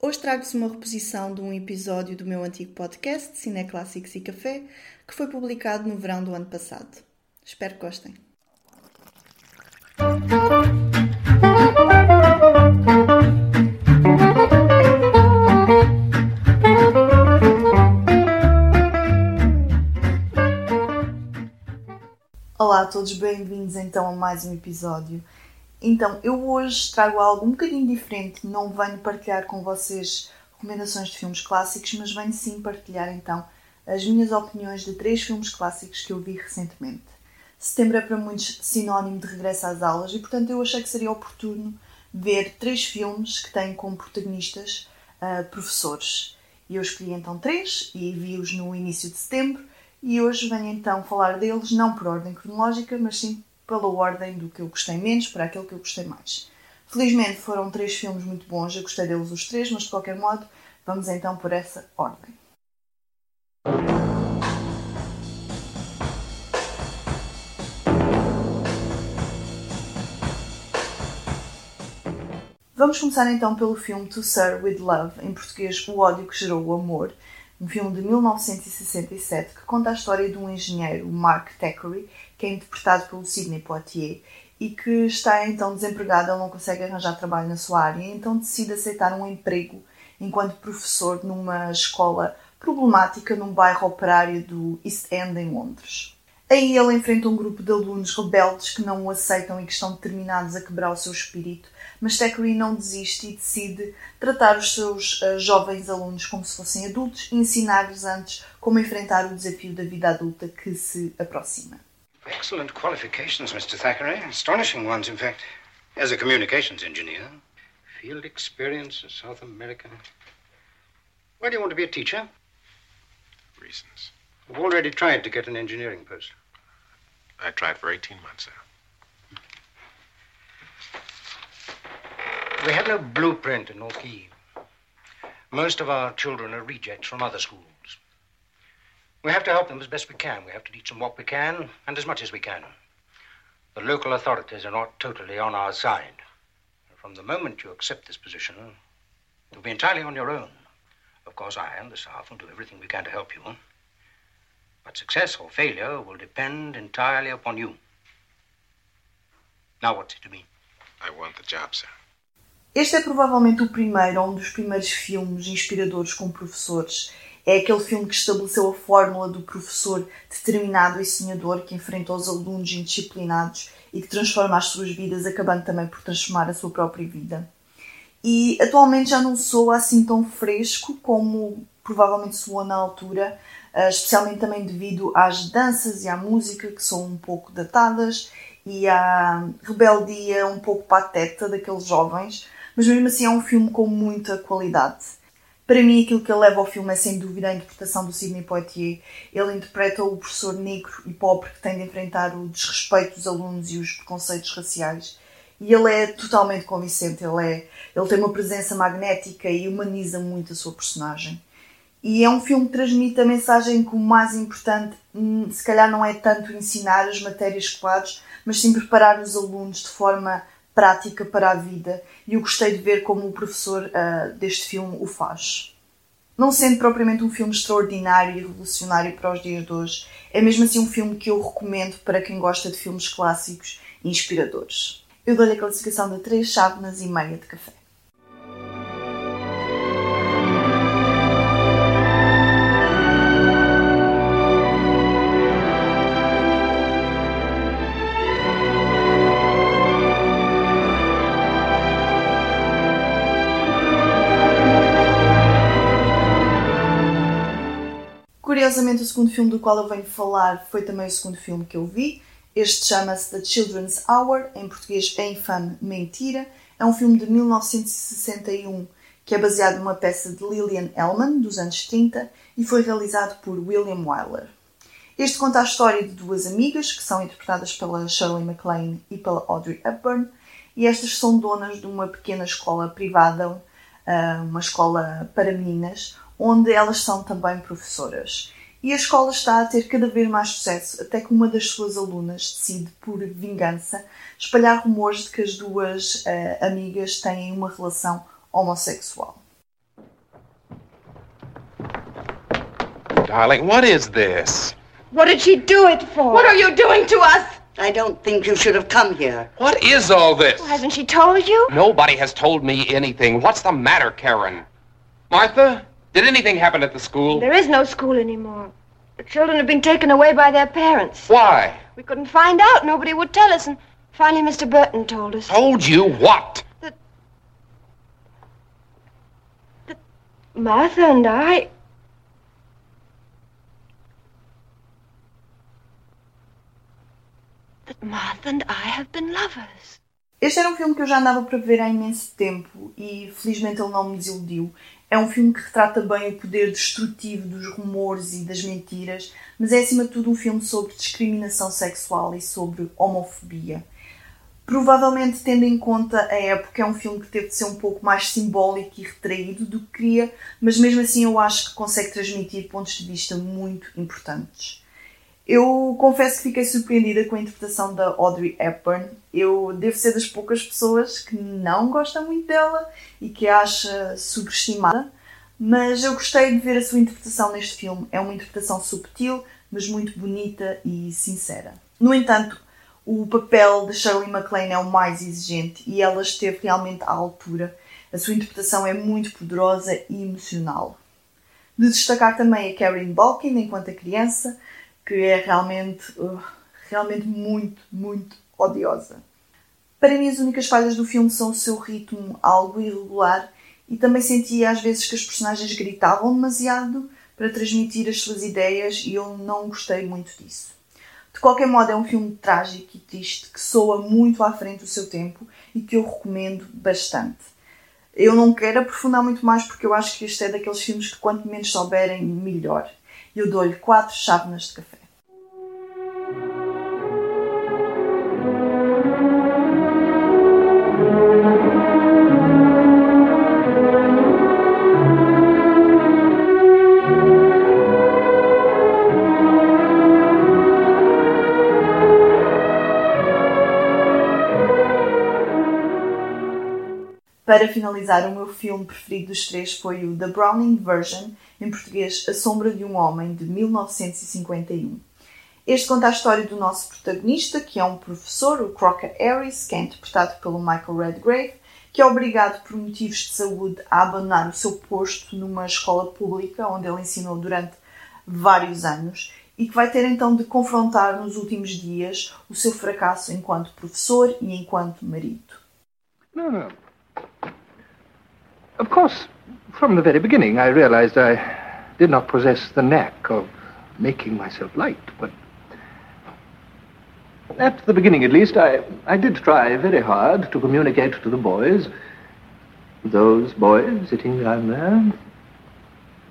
Hoje trago-vos uma reposição de um episódio do meu antigo podcast, Cine Clássicos e Café, que foi publicado no verão do ano passado. Espero que gostem. Olá a todos, bem-vindos então a mais um episódio. Então, eu hoje trago algo um bocadinho diferente, não venho partilhar com vocês recomendações de filmes clássicos, mas venho sim partilhar então as minhas opiniões de três filmes clássicos que eu vi recentemente. Setembro é para muitos sinónimo de regresso às aulas e, portanto, eu achei que seria oportuno ver três filmes que têm como protagonistas uh, professores. E eu escolhi então três e vi-os no início de setembro e hoje venho então falar deles, não por ordem cronológica, mas sim pela ordem do que eu gostei menos para aquele que eu gostei mais. Felizmente foram três filmes muito bons, eu gostei deles os três, mas de qualquer modo, vamos então por essa ordem. Vamos começar então pelo filme To Sir With Love, em português O Ódio que Gerou o Amor, um filme de 1967 que conta a história de um engenheiro, Mark Thackeray, que é interpretado pelo Sidney Poitier, e que está então desempregado, ele não consegue arranjar trabalho na sua área, então decide aceitar um emprego enquanto professor numa escola problemática num bairro operário do East End, em Londres. Aí ele enfrenta um grupo de alunos rebeldes que não o aceitam e que estão determinados a quebrar o seu espírito, mas Thackeray não desiste e decide tratar os seus uh, jovens alunos como se fossem adultos e ensinar-lhes antes como enfrentar o desafio da vida adulta que se aproxima. Excellent qualifications, Mr. Thackeray. Astonishing ones, in fact. As a communications engineer. Field experience in South America. Why do you want to be a teacher? Reasons. I've already tried to get an engineering post. I tried for 18 months, sir. We have no blueprint in North Key. Most of our children are rejects from other schools. We have to help them as best we can. We have to teach them what we can and as much as we can. The local authorities are not totally on our side. From the moment you accept this position, you'll be entirely on your own. Of course, I and the staff will do everything we can to help you. But success or failure will depend entirely upon you. Now, what's it to me? I want the job, sir. Este é provavelmente o primeiro ou um dos primeiros filmes inspiradores com professores. É aquele filme que estabeleceu a fórmula do professor determinado e sonhador que enfrenta os alunos indisciplinados e que transforma as suas vidas, acabando também por transformar a sua própria vida. E atualmente já não soa assim tão fresco como provavelmente soou na altura, eh, especialmente também devido às danças e à música que são um pouco datadas e à rebeldia um pouco pateta daqueles jovens mas mesmo assim é um filme com muita qualidade. Para mim, aquilo que ele leva ao filme é sem dúvida a interpretação do Sidney Poitier. Ele interpreta o professor negro e pobre que tem de enfrentar o desrespeito dos alunos e os preconceitos raciais. E ele é totalmente convincente, ele, é, ele tem uma presença magnética e humaniza muito a sua personagem. E é um filme que transmite a mensagem que o mais importante, hum, se calhar, não é tanto ensinar as matérias escolares, mas sim preparar os alunos de forma prática para a vida e eu gostei de ver como o professor uh, deste filme o faz. Não sendo propriamente um filme extraordinário e revolucionário para os dias de hoje, é mesmo assim um filme que eu recomendo para quem gosta de filmes clássicos e inspiradores. Eu dou-lhe a classificação de 3 chávenas e meia de café. Curiosamente, o segundo filme do qual eu venho falar foi também o segundo filme que eu vi. Este chama-se The Children's Hour, em português A Infame Mentira. É um filme de 1961 que é baseado numa peça de Lillian Ellman, dos anos 30, e foi realizado por William Wyler. Este conta a história de duas amigas, que são interpretadas pela Shirley MacLaine e pela Audrey Hepburn, e estas são donas de uma pequena escola privada, ah, uma escola para meninas, onde elas são também professoras. E a escola está a ter cada vez mais sucesso, até que uma das suas alunas decide, por vingança, espalhar rumores de que as duas uh, amigas têm uma relação homossexual. Darling, what is this? What did she do it for? What are you doing to us? I don't think you should have come here. What is all this? Well, hasn't she told you? Nobody has told me anything. What's the matter, Karen? Martha? Did anything happen at the school? There is no school anymore. The children have been taken away by their parents. Why? We couldn't find out. Nobody would tell us. And finally, Mr. Burton told us. Told you what? That That Martha and I. That Martha and I have been lovers. Este era um filme que eu já andava para ver há imenso tempo e felizmente ele não me desiludiu. É um filme que retrata bem o poder destrutivo dos rumores e das mentiras, mas é acima de tudo um filme sobre discriminação sexual e sobre homofobia. Provavelmente, tendo em conta a época, é um filme que teve de ser um pouco mais simbólico e retraído do que queria, mas mesmo assim eu acho que consegue transmitir pontos de vista muito importantes. Eu confesso que fiquei surpreendida com a interpretação da Audrey Hepburn. Eu devo ser das poucas pessoas que não gosta muito dela e que a acha subestimada, mas eu gostei de ver a sua interpretação neste filme. É uma interpretação subtil, mas muito bonita e sincera. No entanto, o papel de Shirley MacLaine é o mais exigente e ela esteve realmente à altura. A sua interpretação é muito poderosa e emocional. De destacar também a Karen Balkin enquanto a criança, que é realmente, realmente muito, muito odiosa. Para mim, as únicas falhas do filme são o seu ritmo algo irregular e também sentia às vezes que as personagens gritavam demasiado para transmitir as suas ideias e eu não gostei muito disso. De qualquer modo, é um filme trágico e triste que soa muito à frente do seu tempo e que eu recomendo bastante. Eu não quero aprofundar muito mais porque eu acho que este é daqueles filmes que quanto menos souberem, melhor. Eu dou-lhe quatro chávenas de café. Para finalizar, o meu filme preferido dos três foi o The Browning Version, em português A Sombra de um Homem, de 1951. Este conta a história do nosso protagonista, que é um professor, o Crocker Harris, que é interpretado pelo Michael Redgrave, que é obrigado por motivos de saúde a abandonar o seu posto numa escola pública, onde ele ensinou durante vários anos, e que vai ter então de confrontar nos últimos dias o seu fracasso enquanto professor e enquanto marido. Não, não. Of course, from the very beginning, I realized I did not possess the knack of making myself liked, but at the beginning, at least, I, I did try very hard to communicate to the boys, those boys sitting down there,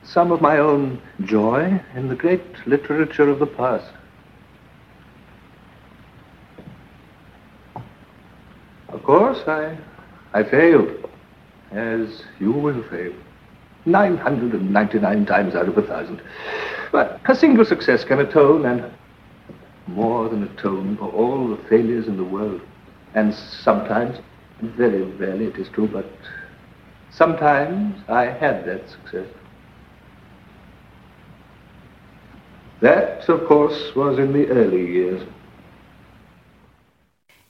some of my own joy in the great literature of the past. Of course, I, I failed as you will fail. 999 times out of a thousand. But a single success can atone, and more than atone, for all the failures in the world. And sometimes, very rarely it is true, but sometimes I had that success. That, of course, was in the early years.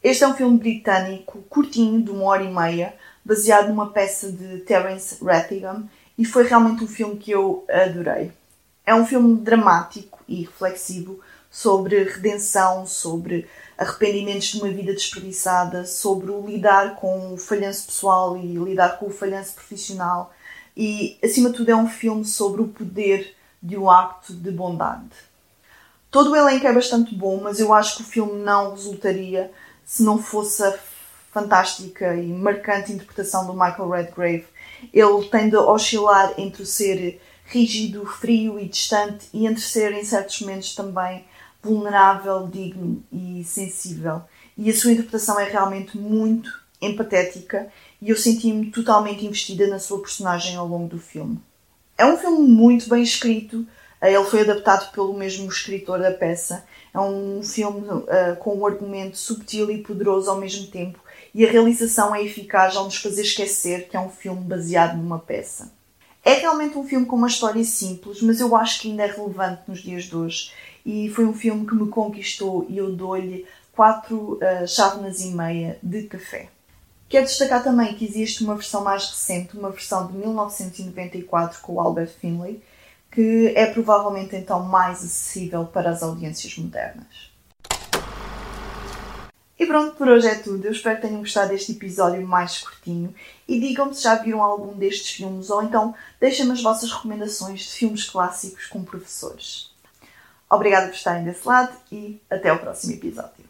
Este é um filme britânico, curtinho, de uma hora e meia, baseado numa peça de Terence Rattigan e foi realmente um filme que eu adorei. É um filme dramático e reflexivo sobre redenção, sobre arrependimentos de uma vida desperdiçada, sobre o lidar com o falhanço pessoal e lidar com o falhanço profissional e, acima de tudo, é um filme sobre o poder de um acto de bondade. Todo o elenco é bastante bom, mas eu acho que o filme não resultaria se não fosse a fantástica e marcante interpretação do Michael Redgrave. Ele tende a oscilar entre ser rígido, frio e distante e entre ser, em certos momentos, também vulnerável, digno e sensível. E a sua interpretação é realmente muito empatética e eu senti-me totalmente investida na sua personagem ao longo do filme. É um filme muito bem escrito, ele foi adaptado pelo mesmo escritor da peça. É um filme uh, com um argumento subtil e poderoso ao mesmo tempo e a realização é eficaz ao nos fazer esquecer que é um filme baseado numa peça. É realmente um filme com uma história simples, mas eu acho que ainda é relevante nos dias de hoje. E foi um filme que me conquistou e eu dou-lhe quatro uh, chávenas e meia de café. Quero destacar também que existe uma versão mais recente, uma versão de 1994 com o Albert Finlay, que é provavelmente então mais acessível para as audiências modernas. E pronto, por hoje é tudo. Eu espero que tenham gostado deste episódio mais curtinho e digam-me se já viram algum destes filmes ou então deixem-me as vossas recomendações de filmes clássicos com professores. Obrigada por estarem desse lado e até o próximo episódio.